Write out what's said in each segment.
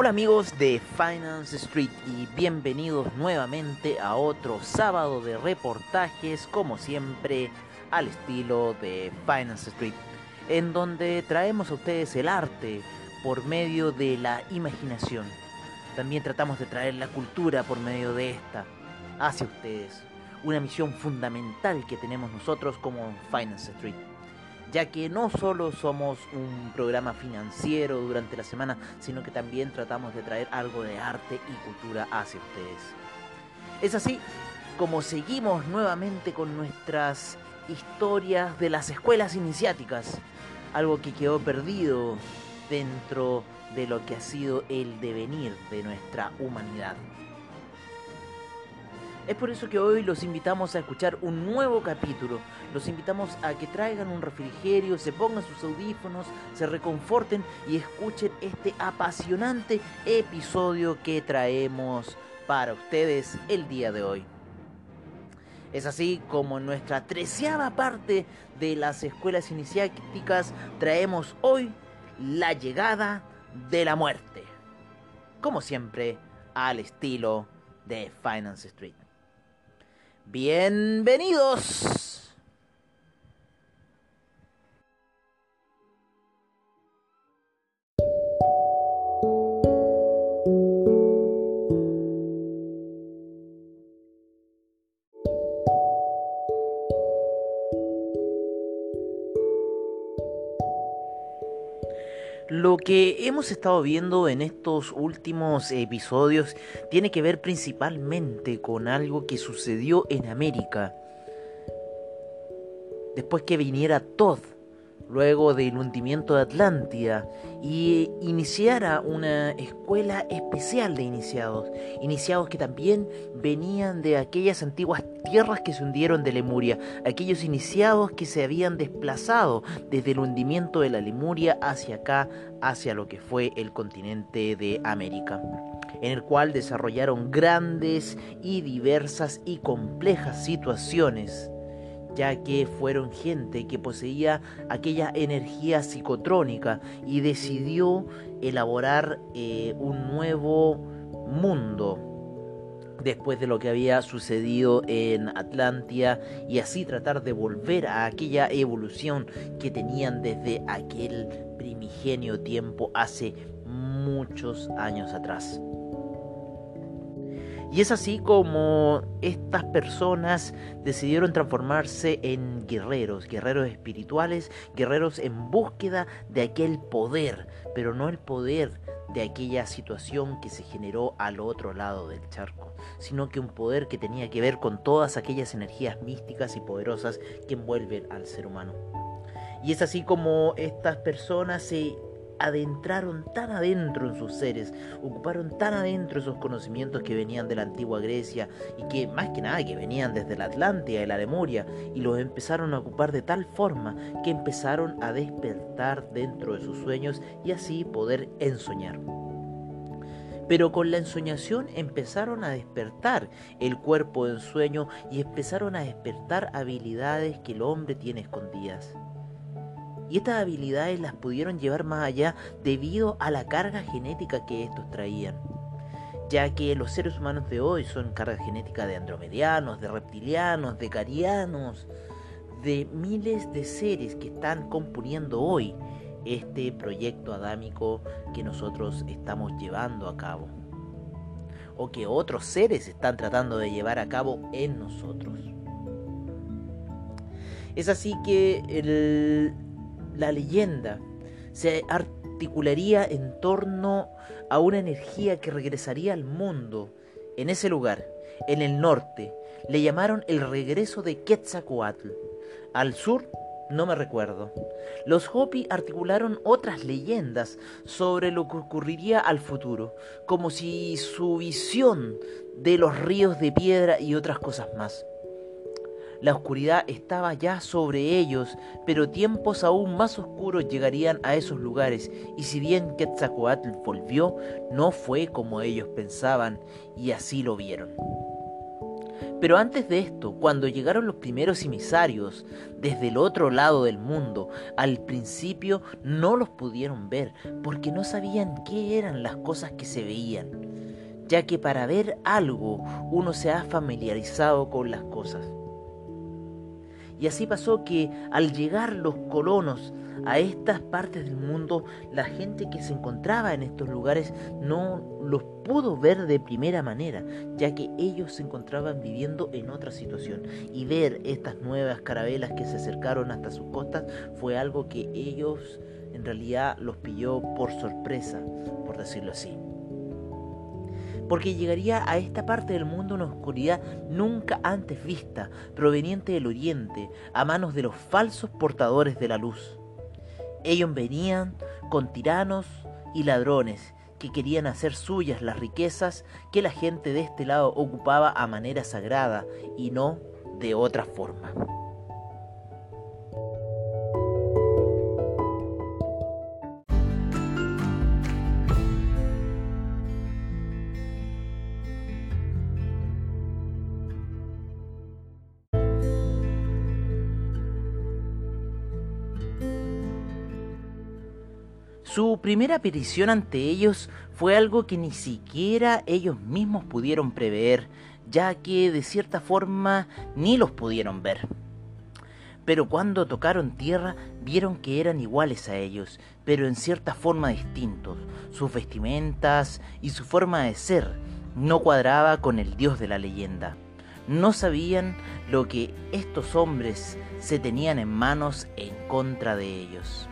Hola amigos de Finance Street y bienvenidos nuevamente a otro sábado de reportajes como siempre al estilo de Finance Street en donde traemos a ustedes el arte por medio de la imaginación. También tratamos de traer la cultura por medio de esta hacia ustedes. Una misión fundamental que tenemos nosotros como Finance Street ya que no solo somos un programa financiero durante la semana, sino que también tratamos de traer algo de arte y cultura hacia ustedes. Es así como seguimos nuevamente con nuestras historias de las escuelas iniciáticas, algo que quedó perdido dentro de lo que ha sido el devenir de nuestra humanidad. Es por eso que hoy los invitamos a escuchar un nuevo capítulo. Los invitamos a que traigan un refrigerio, se pongan sus audífonos, se reconforten y escuchen este apasionante episodio que traemos para ustedes el día de hoy. Es así como en nuestra treceava parte de las escuelas iniciáticas traemos hoy la llegada de la muerte. Como siempre, al estilo de Finance Street. Bienvenidos. Lo que hemos estado viendo en estos últimos episodios tiene que ver principalmente con algo que sucedió en América. Después que viniera Todd luego del hundimiento de Atlántida y iniciara una escuela especial de iniciados, iniciados que también venían de aquellas antiguas tierras que se hundieron de Lemuria, aquellos iniciados que se habían desplazado desde el hundimiento de la Lemuria hacia acá, hacia lo que fue el continente de América en el cual desarrollaron grandes y diversas y complejas situaciones ya que fueron gente que poseía aquella energía psicotrónica y decidió elaborar eh, un nuevo mundo después de lo que había sucedido en Atlantia y así tratar de volver a aquella evolución que tenían desde aquel primigenio tiempo hace muchos años atrás. Y es así como estas personas decidieron transformarse en guerreros, guerreros espirituales, guerreros en búsqueda de aquel poder, pero no el poder de aquella situación que se generó al otro lado del charco, sino que un poder que tenía que ver con todas aquellas energías místicas y poderosas que envuelven al ser humano. Y es así como estas personas se adentraron tan adentro en sus seres, ocuparon tan adentro esos conocimientos que venían de la antigua Grecia y que más que nada que venían desde la Atlántida y la Lemuria y los empezaron a ocupar de tal forma que empezaron a despertar dentro de sus sueños y así poder ensoñar. Pero con la ensoñación empezaron a despertar el cuerpo en sueño y empezaron a despertar habilidades que el hombre tiene escondidas. Y estas habilidades las pudieron llevar más allá debido a la carga genética que estos traían. Ya que los seres humanos de hoy son carga genética de andromedianos, de reptilianos, de carianos, de miles de seres que están componiendo hoy este proyecto adámico que nosotros estamos llevando a cabo. O que otros seres están tratando de llevar a cabo en nosotros. Es así que el, la leyenda se articularía en torno a una energía que regresaría al mundo en ese lugar, en el norte. Le llamaron el regreso de Quetzalcoatl. Al sur No me recuerdo. Los Hopi articularon otras leyendas sobre lo que ocurriría al futuro, como si su visión de los ríos de piedra y otras cosas más. La oscuridad estaba ya sobre ellos, pero tiempos aún más oscuros llegarían a esos lugares, y si bien Quetzalcoatl volvió, no fue como ellos pensaban, y así lo vieron. Pero antes de esto, cuando llegaron los primeros emisarios desde el otro lado del mundo, al principio no los pudieron ver porque no sabían qué eran las cosas que se veían, ya que para ver algo uno se ha familiarizado con las cosas. Y así pasó que al llegar los colonos a estas partes del mundo, la gente que se encontraba en estos lugares no los pudo ver de primera manera, ya que ellos se encontraban viviendo en otra situación. Y ver estas nuevas carabelas que se acercaron hasta sus costas fue algo que ellos en realidad los pilló por sorpresa, por decirlo así porque llegaría a esta parte del mundo una oscuridad nunca antes vista, proveniente del oriente, a manos de los falsos portadores de la luz. Ellos venían con tiranos y ladrones que querían hacer suyas las riquezas que la gente de este lado ocupaba a manera sagrada y no de otra forma. Su primera petición ante ellos fue algo que ni siquiera ellos mismos pudieron prever, ya que de cierta forma ni los pudieron ver. Pero cuando tocaron tierra vieron que eran iguales a ellos, pero en cierta forma distintos. Sus vestimentas y su forma de ser no cuadraba con el dios de la leyenda. No sabían lo que estos hombres se tenían en manos en contra de ellos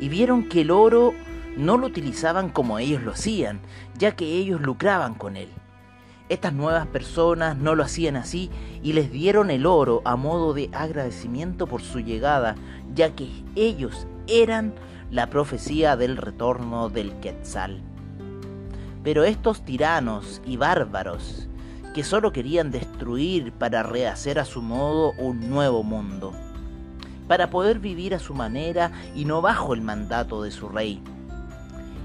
y vieron que el oro no lo utilizaban como ellos lo hacían, ya que ellos lucraban con él. Estas nuevas personas no lo hacían así y les dieron el oro a modo de agradecimiento por su llegada, ya que ellos eran la profecía del retorno del Quetzal. Pero estos tiranos y bárbaros, que solo querían destruir para rehacer a su modo un nuevo mundo, para poder vivir a su manera y no bajo el mandato de su rey.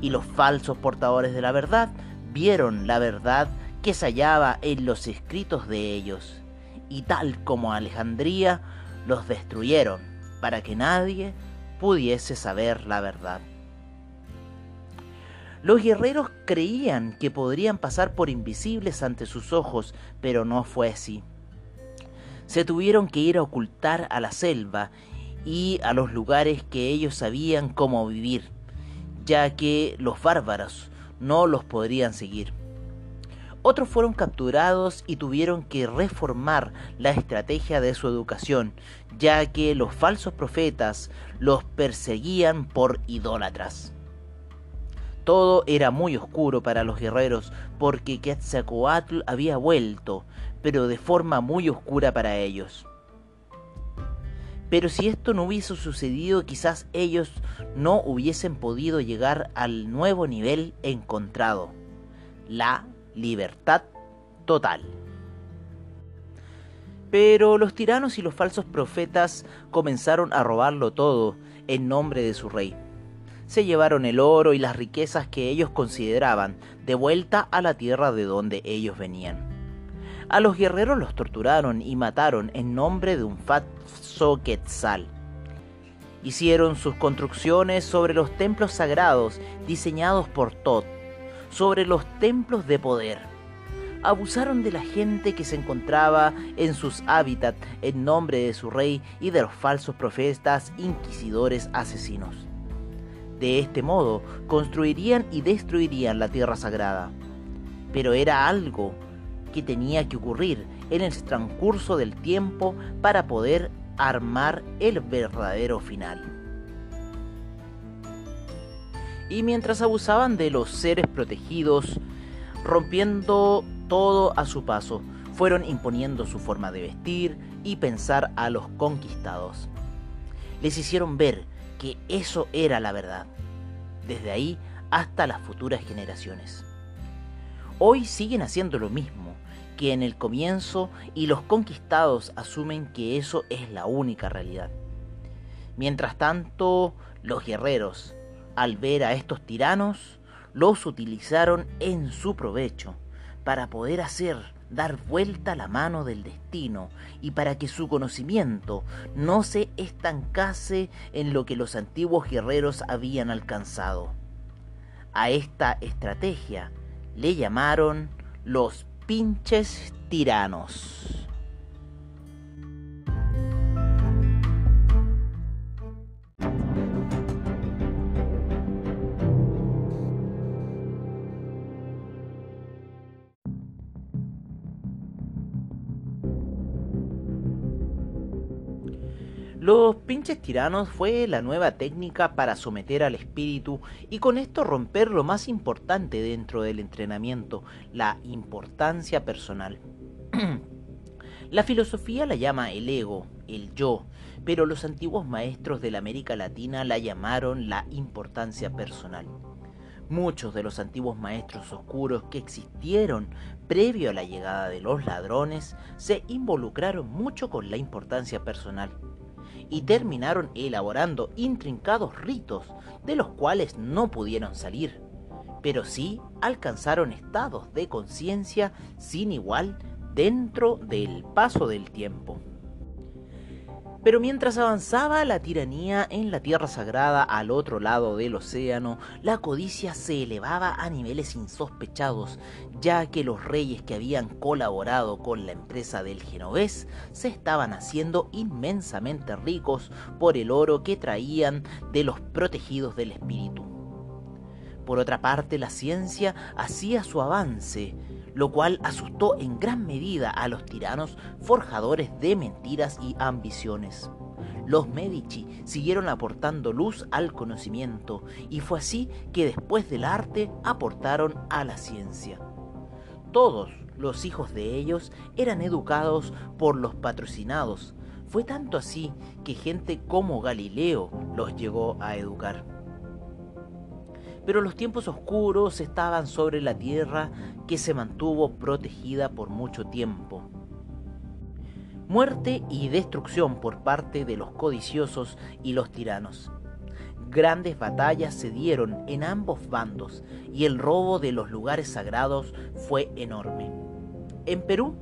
Y los falsos portadores de la verdad vieron la verdad que se hallaba en los escritos de ellos, y tal como Alejandría, los destruyeron para que nadie pudiese saber la verdad. Los guerreros creían que podrían pasar por invisibles ante sus ojos, pero no fue así se tuvieron que ir a ocultar a la selva y a los lugares que ellos sabían cómo vivir, ya que los bárbaros no los podrían seguir. Otros fueron capturados y tuvieron que reformar la estrategia de su educación, ya que los falsos profetas los perseguían por idólatras. Todo era muy oscuro para los guerreros porque Quetzalcoatl había vuelto, pero de forma muy oscura para ellos. Pero si esto no hubiese sucedido, quizás ellos no hubiesen podido llegar al nuevo nivel encontrado, la libertad total. Pero los tiranos y los falsos profetas comenzaron a robarlo todo en nombre de su rey se llevaron el oro y las riquezas que ellos consideraban de vuelta a la tierra de donde ellos venían. A los guerreros los torturaron y mataron en nombre de un falso quetzal. Hicieron sus construcciones sobre los templos sagrados diseñados por Tot, sobre los templos de poder. Abusaron de la gente que se encontraba en sus hábitats en nombre de su rey y de los falsos profetas inquisidores asesinos. De este modo, construirían y destruirían la tierra sagrada. Pero era algo que tenía que ocurrir en el transcurso del tiempo para poder armar el verdadero final. Y mientras abusaban de los seres protegidos, rompiendo todo a su paso, fueron imponiendo su forma de vestir y pensar a los conquistados. Les hicieron ver que eso era la verdad, desde ahí hasta las futuras generaciones. Hoy siguen haciendo lo mismo que en el comienzo y los conquistados asumen que eso es la única realidad. Mientras tanto, los guerreros, al ver a estos tiranos, los utilizaron en su provecho para poder hacer dar vuelta la mano del destino y para que su conocimiento no se estancase en lo que los antiguos guerreros habían alcanzado. A esta estrategia le llamaron los pinches tiranos. Los pinches tiranos fue la nueva técnica para someter al espíritu y con esto romper lo más importante dentro del entrenamiento, la importancia personal. la filosofía la llama el ego, el yo, pero los antiguos maestros de la América Latina la llamaron la importancia personal. Muchos de los antiguos maestros oscuros que existieron previo a la llegada de los ladrones se involucraron mucho con la importancia personal y terminaron elaborando intrincados ritos de los cuales no pudieron salir, pero sí alcanzaron estados de conciencia sin igual dentro del paso del tiempo. Pero mientras avanzaba la tiranía en la tierra sagrada al otro lado del océano, la codicia se elevaba a niveles insospechados, ya que los reyes que habían colaborado con la empresa del genovés se estaban haciendo inmensamente ricos por el oro que traían de los protegidos del espíritu. Por otra parte, la ciencia hacía su avance, lo cual asustó en gran medida a los tiranos forjadores de mentiras y ambiciones. Los Medici siguieron aportando luz al conocimiento y fue así que después del arte aportaron a la ciencia. Todos los hijos de ellos eran educados por los patrocinados. Fue tanto así que gente como Galileo los llegó a educar pero los tiempos oscuros estaban sobre la tierra que se mantuvo protegida por mucho tiempo. Muerte y destrucción por parte de los codiciosos y los tiranos. Grandes batallas se dieron en ambos bandos y el robo de los lugares sagrados fue enorme. En Perú,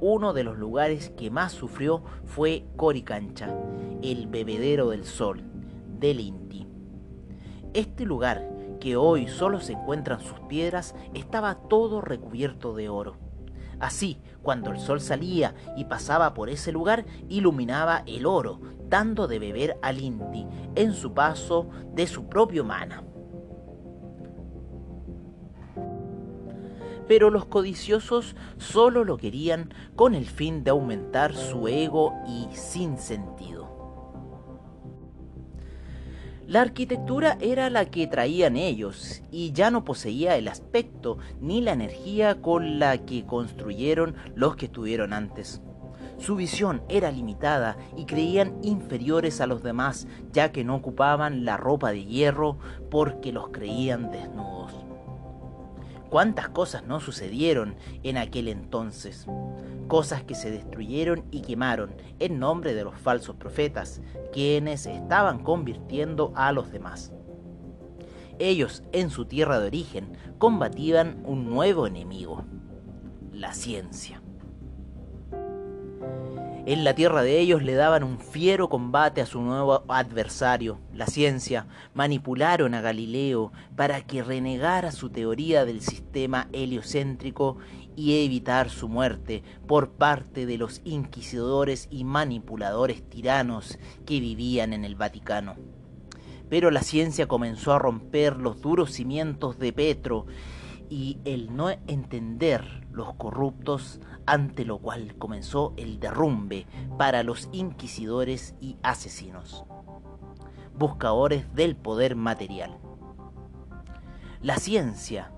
uno de los lugares que más sufrió fue Coricancha, el bebedero del sol, del Inti. Este lugar que hoy solo se encuentran sus piedras, estaba todo recubierto de oro. Así, cuando el sol salía y pasaba por ese lugar, iluminaba el oro, dando de beber al Inti en su paso de su propio mana. Pero los codiciosos solo lo querían con el fin de aumentar su ego y sin sentido. La arquitectura era la que traían ellos y ya no poseía el aspecto ni la energía con la que construyeron los que estuvieron antes. Su visión era limitada y creían inferiores a los demás ya que no ocupaban la ropa de hierro porque los creían desnudos. ¿Cuántas cosas no sucedieron en aquel entonces? cosas que se destruyeron y quemaron en nombre de los falsos profetas, quienes estaban convirtiendo a los demás. Ellos, en su tierra de origen, combatían un nuevo enemigo, la ciencia. En la tierra de ellos le daban un fiero combate a su nuevo adversario, la ciencia. Manipularon a Galileo para que renegara su teoría del sistema heliocéntrico y evitar su muerte por parte de los inquisidores y manipuladores tiranos que vivían en el Vaticano. Pero la ciencia comenzó a romper los duros cimientos de Petro y el no entender los corruptos, ante lo cual comenzó el derrumbe para los inquisidores y asesinos, buscadores del poder material. La ciencia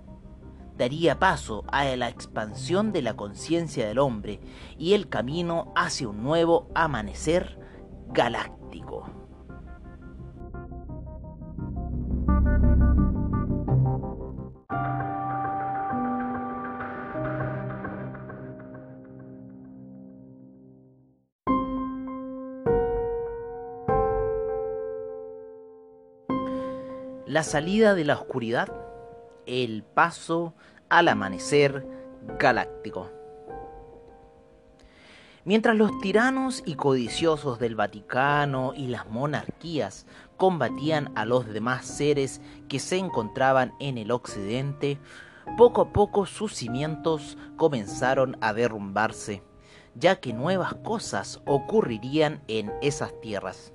daría paso a la expansión de la conciencia del hombre y el camino hacia un nuevo amanecer galáctico. La salida de la oscuridad, el paso al amanecer galáctico. Mientras los tiranos y codiciosos del Vaticano y las monarquías combatían a los demás seres que se encontraban en el occidente, poco a poco sus cimientos comenzaron a derrumbarse, ya que nuevas cosas ocurrirían en esas tierras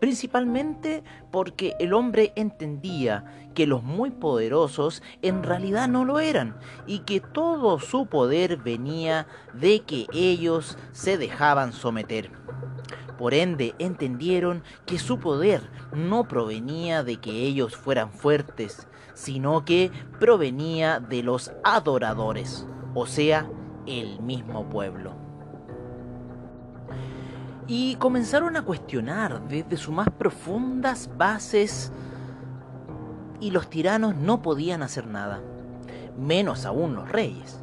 principalmente porque el hombre entendía que los muy poderosos en realidad no lo eran y que todo su poder venía de que ellos se dejaban someter. Por ende, entendieron que su poder no provenía de que ellos fueran fuertes, sino que provenía de los adoradores, o sea, el mismo pueblo y comenzaron a cuestionar desde sus más profundas bases y los tiranos no podían hacer nada, menos aún los reyes.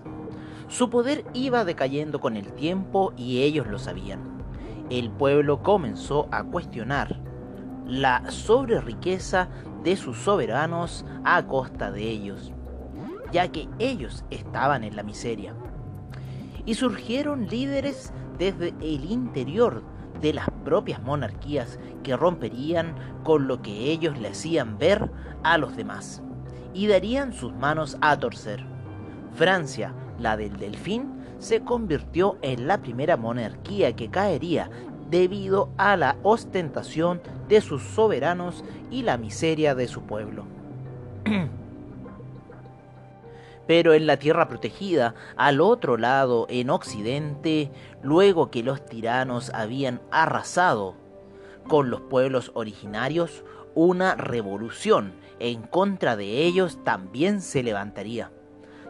Su poder iba decayendo con el tiempo y ellos lo sabían. El pueblo comenzó a cuestionar la sobre riqueza de sus soberanos a costa de ellos, ya que ellos estaban en la miseria. Y surgieron líderes desde el interior de las propias monarquías que romperían con lo que ellos le hacían ver a los demás y darían sus manos a torcer. Francia, la del delfín, se convirtió en la primera monarquía que caería debido a la ostentación de sus soberanos y la miseria de su pueblo. Pero en la tierra protegida, al otro lado, en Occidente, luego que los tiranos habían arrasado con los pueblos originarios, una revolución en contra de ellos también se levantaría,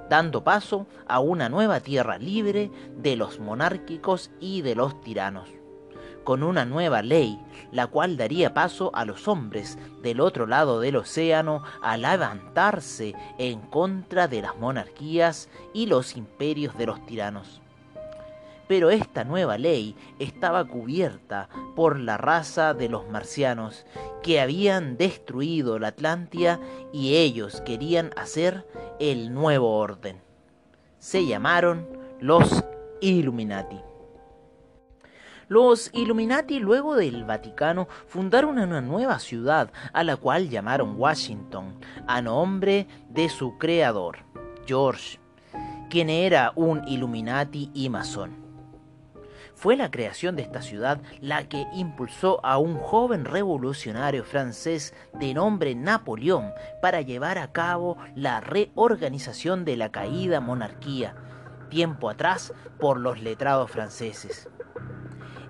dando paso a una nueva tierra libre de los monárquicos y de los tiranos con una nueva ley, la cual daría paso a los hombres del otro lado del océano a levantarse en contra de las monarquías y los imperios de los tiranos. Pero esta nueva ley estaba cubierta por la raza de los marcianos, que habían destruido la Atlántida y ellos querían hacer el nuevo orden. Se llamaron los Illuminati. Los Illuminati luego del Vaticano fundaron una nueva ciudad a la cual llamaron Washington, a nombre de su creador, George, quien era un Illuminati y masón. Fue la creación de esta ciudad la que impulsó a un joven revolucionario francés de nombre Napoleón para llevar a cabo la reorganización de la caída monarquía, tiempo atrás por los letrados franceses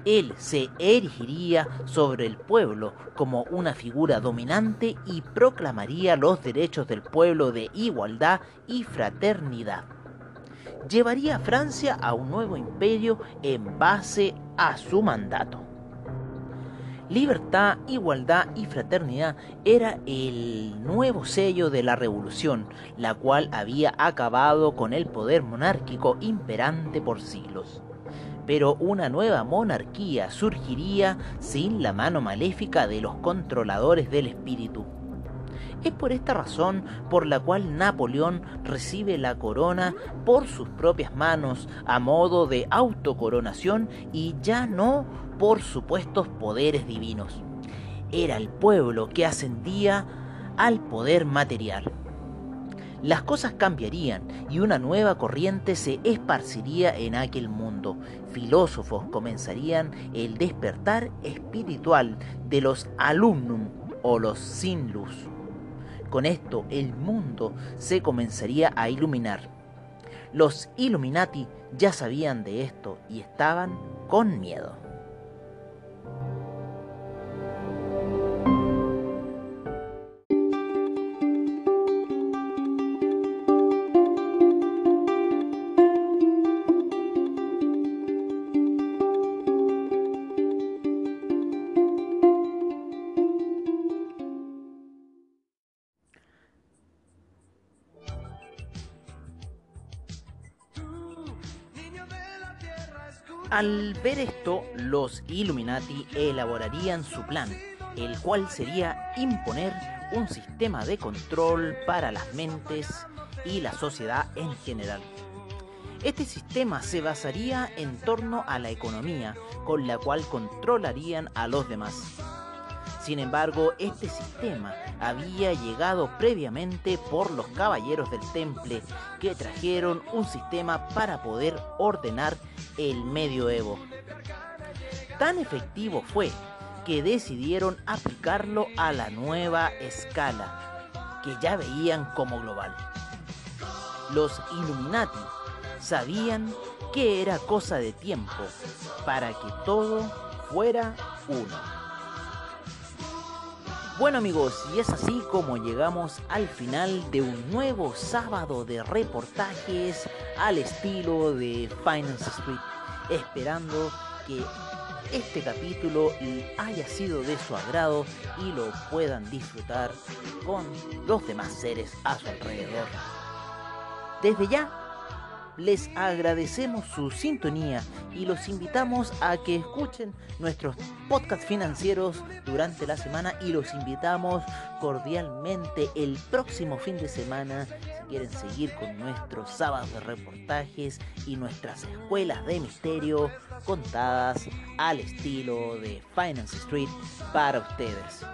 él se erigiría sobre el pueblo como una figura dominante y proclamaría los derechos del pueblo de igualdad y fraternidad. Llevaría a Francia a un nuevo imperio en base a su mandato. Libertad, igualdad y fraternidad era el nuevo sello de la revolución, la cual había acabado con el poder monárquico imperante por siglos pero una nueva monarquía surgiría sin la mano maléfica de los controladores del espíritu. Es por esta razón por la cual Napoleón recibe la corona por sus propias manos a modo de autocoronación y ya no por supuestos poderes divinos. Era el pueblo que ascendía al poder material las cosas cambiarían y una nueva corriente se esparciría en aquel mundo. Filósofos comenzarían el despertar espiritual de los alumnum o los sin luz. Con esto el mundo se comenzaría a iluminar. Los Illuminati ya sabían de esto y estaban con miedo. Al ver esto, los Illuminati elaborarían su plan, el cual sería imponer un sistema de control para las mentes y la sociedad en general. Este sistema se basaría en torno a la economía, con la cual controlarían a los demás. Sin embargo, este sistema había llegado previamente por los caballeros del temple que trajeron un sistema para poder ordenar el medioevo. Tan efectivo fue que decidieron aplicarlo a la nueva escala que ya veían como global. Los Illuminati sabían que era cosa de tiempo para que todo fuera uno. Bueno amigos, y es así como llegamos al final de un nuevo sábado de reportajes al estilo de Finance Street, esperando que este capítulo haya sido de su agrado y lo puedan disfrutar con los demás seres a su alrededor. Desde ya les agradecemos su sintonía y los invitamos a que escuchen nuestros podcasts financieros durante la semana y los invitamos cordialmente el próximo fin de semana si quieren seguir con nuestros sábados de reportajes y nuestras escuelas de misterio contadas al estilo de Finance Street para ustedes.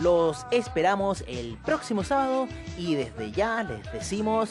Los esperamos el próximo sábado y desde ya les decimos